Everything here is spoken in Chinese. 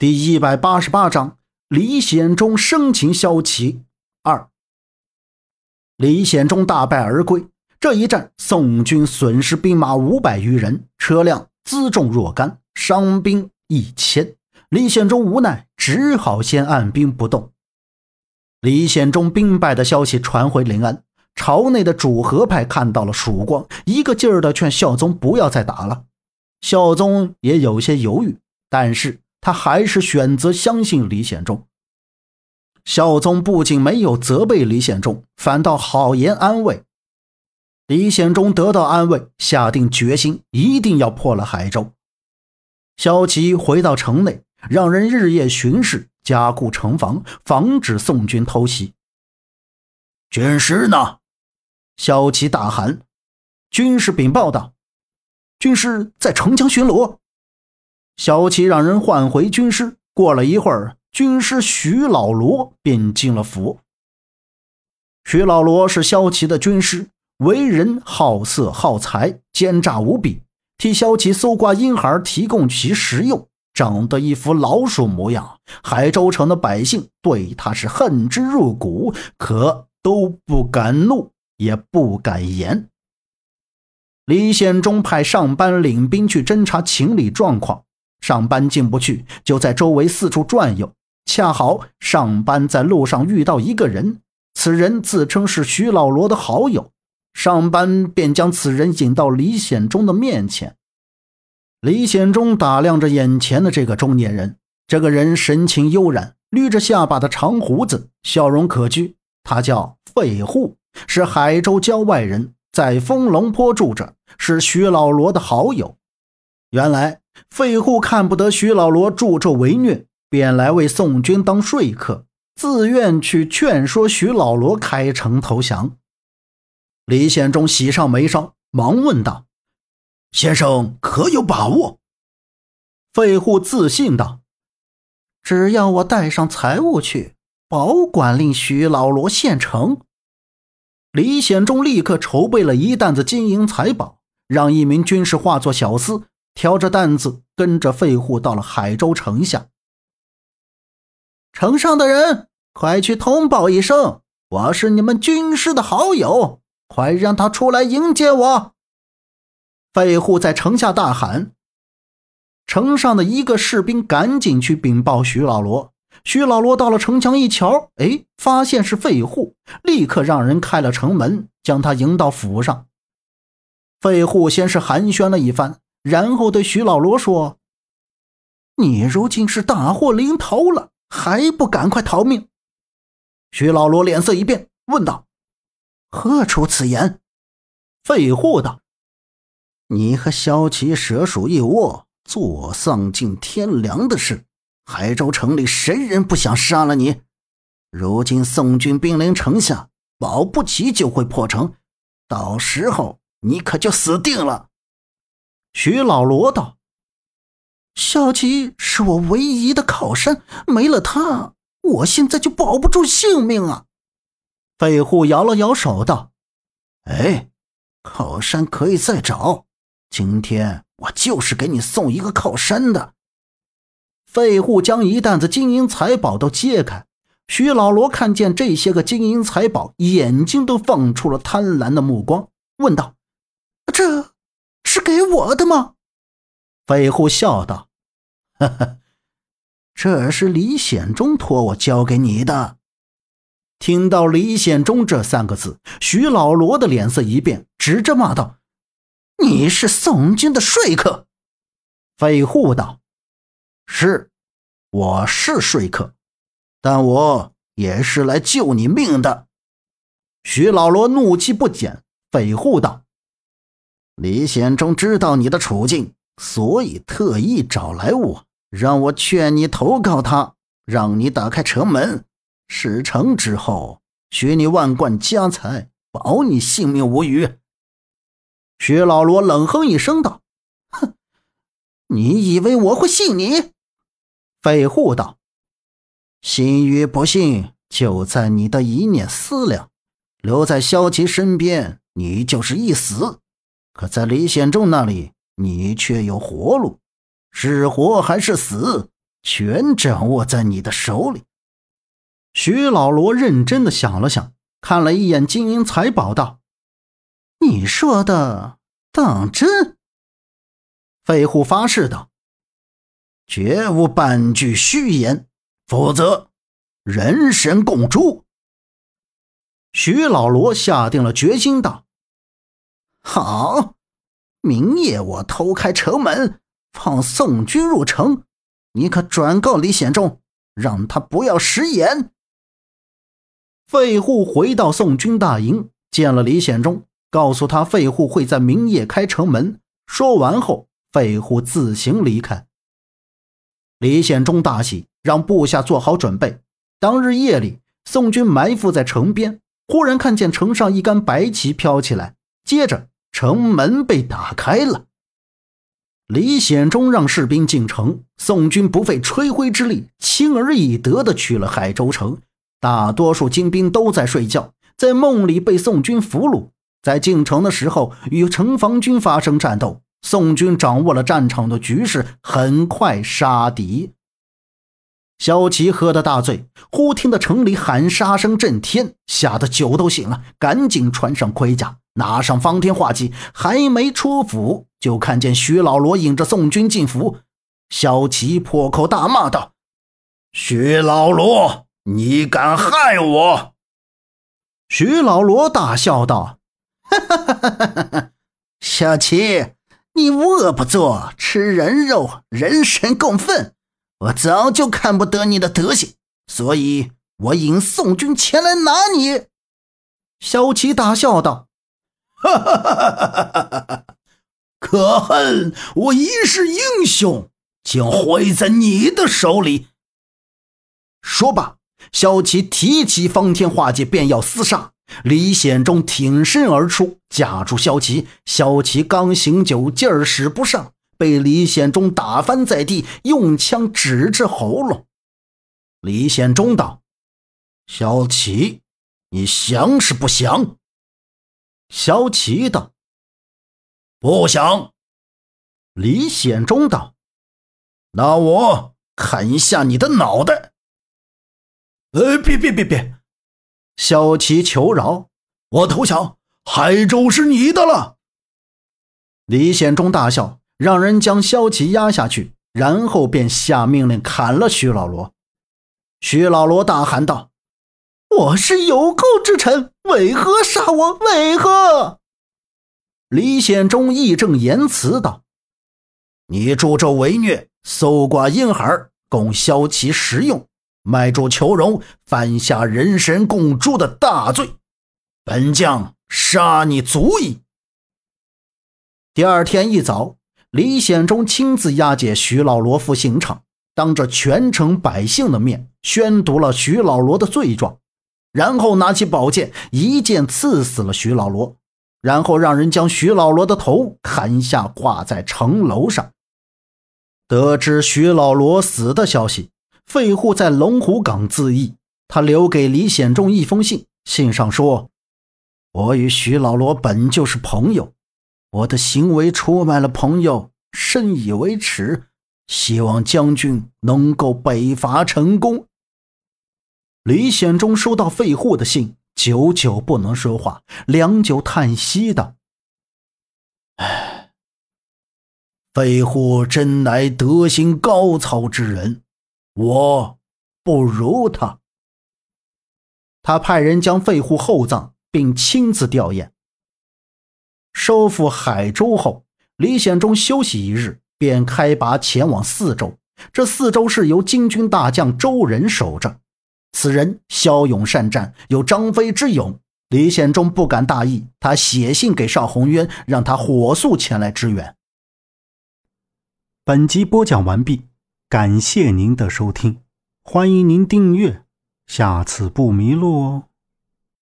第一百八十八章，李显忠生擒骁骑二。李显忠大败而归。这一战，宋军损失兵马五百余人，车辆辎重若干，伤兵一千。李显忠无奈，只好先按兵不动。李显忠兵败的消息传回临安，朝内的主和派看到了曙光，一个劲儿的劝孝宗不要再打了。孝宗也有些犹豫，但是。他还是选择相信李显忠。孝宗不仅没有责备李显忠，反倒好言安慰。李显忠得到安慰，下定决心一定要破了海州。萧齐回到城内，让人日夜巡视，加固城防，防止宋军偷袭。军师呢？萧齐大喊。军师禀报道：“军师在城墙巡逻。”萧齐让人唤回军师。过了一会儿，军师徐老罗便进了府。徐老罗是萧齐的军师，为人好色好财，奸诈无比，替萧齐搜刮婴孩，提供其食用，长得一副老鼠模样。海州城的百姓对他是恨之入骨，可都不敢怒，也不敢言。李显忠派上班领兵去侦查情理状况。上班进不去，就在周围四处转悠。恰好上班在路上遇到一个人，此人自称是徐老罗的好友。上班便将此人引到李显忠的面前。李显忠打量着眼前的这个中年人，这个人神情悠然，捋着下巴的长胡子，笑容可掬。他叫费户，是海州郊外人，在丰隆坡住着，是徐老罗的好友。原来。费户看不得徐老罗助纣为虐，便来为宋军当说客，自愿去劝说徐老罗开城投降。李显忠喜上眉梢，忙问道：“先生可有把握？”费户自信道：“只要我带上财物去，保管令徐老罗献城。”李显忠立刻筹备了一担子金银财宝，让一名军士化作小厮。挑着担子，跟着费户到了海州城下。城上的人，快去通报一声，我是你们军师的好友，快让他出来迎接我！费户在城下大喊。城上的一个士兵赶紧去禀报徐老罗。徐老罗到了城墙一瞧，哎，发现是费户，立刻让人开了城门，将他迎到府上。费户先是寒暄了一番。然后对徐老罗说：“你如今是大祸临头了，还不赶快逃命？”徐老罗脸色一变，问道：“何出此言？”废话道：“你和萧齐蛇鼠一窝，做丧尽天良的事。海州城里谁人不想杀了你？如今宋军兵临城下，保不齐就会破城，到时候你可就死定了。”徐老罗道：“小齐是我唯一的靠山，没了他，我现在就保不住性命啊！”费户摇了摇手道：“哎，靠山可以再找，今天我就是给你送一个靠山的。”费户将一担子金银财宝都揭开，徐老罗看见这些个金银财宝，眼睛都放出了贪婪的目光，问道：“这？”是给我的吗？匪户笑道：“哈哈，这是李显忠托我交给你的。”听到“李显忠”这三个字，徐老罗的脸色一变，指着骂道：“你是宋军的说客！”匪户道：“是，我是说客，但我也是来救你命的。”徐老罗怒气不减，匪户道。李显忠知道你的处境，所以特意找来我，让我劝你投靠他，让你打开城门。事成之后，许你万贯家财，保你性命无虞。薛老罗冷哼一声道：“哼，你以为我会信你？”废护道：“信与不信，就在你的一念思量。留在萧齐身边，你就是一死。”可在李显忠那里，你却有活路，是活还是死，全掌握在你的手里。徐老罗认真的想了想，看了一眼金银财宝，道：“你说的当真？”费户发誓道：“绝无半句虚言，否则人神共诛。”徐老罗下定了决心，道：“好，明夜我偷开城门，放宋军入城，你可转告李显忠，让他不要食言。”费户回到宋军大营，见了李显忠，告诉他费户会在明夜开城门。说完后，费户自行离开。李显忠大喜，让部下做好准备。当日夜里，宋军埋伏在城边，忽然看见城上一杆白旗飘起来，接着城门被打开了。李显忠让士兵进城，宋军不费吹灰之力，轻而易得地取了海州城。大多数精兵都在睡觉，在梦里被宋军俘虏。在进城的时候，与城防军发生战斗。宋军掌握了战场的局势，很快杀敌。萧齐喝得大醉，忽听得城里喊杀声震天，吓得酒都醒了，赶紧穿上盔甲，拿上方天画戟，还没出府，就看见徐老罗引着宋军进府。萧齐破口大骂道：“徐老罗！”你敢害我？徐老罗大笑道：“哈哈哈哈哈哈！小齐，你无恶不作，吃人肉，人神共愤。我早就看不得你的德行，所以我引宋军前来拿你。”萧齐大笑道：“哈哈哈哈哈哈！可恨我一世英雄，竟毁在你的手里。”说罢。萧齐提起方天画戟，便要厮杀。李显忠挺身而出，架住萧齐。萧齐刚醒酒，劲儿使不上，被李显忠打翻在地，用枪指着喉咙。李显忠道：“萧齐，你降是不降？”萧齐道：“不想。”李显忠道：“那我砍下你的脑袋。”呃，别别别别！萧齐求饶，我投降，海州是你的了。李显忠大笑，让人将萧齐压下去，然后便下命令砍了徐老罗。徐老罗大喊道：“我是有功之臣，为何杀我？为何？”李显忠义正言辞道：“你助纣为虐，搜刮婴孩，供萧齐食用。”卖主求荣，犯下人神共诛的大罪，本将杀你足矣。第二天一早，李显忠亲自押解徐老罗赴刑场，当着全城百姓的面宣读了徐老罗的罪状，然后拿起宝剑一剑刺死了徐老罗，然后让人将徐老罗的头砍下挂在城楼上。得知徐老罗死的消息。费户在龙虎岗自缢，他留给李显忠一封信，信上说：“我与徐老罗本就是朋友，我的行为出卖了朋友，深以为耻，希望将军能够北伐成功。”李显忠收到费户的信，久久不能说话，良久叹息道：“唉，费户真乃德行高操之人。”我不如他。他派人将费户厚葬，并亲自吊唁。收复海州后，李显忠休息一日，便开拔前往四州。这四州是由金军大将周仁守着。此人骁勇善战，有张飞之勇。李显忠不敢大意，他写信给邵宏渊，让他火速前来支援。本集播讲完毕。感谢您的收听，欢迎您订阅，下次不迷路哦。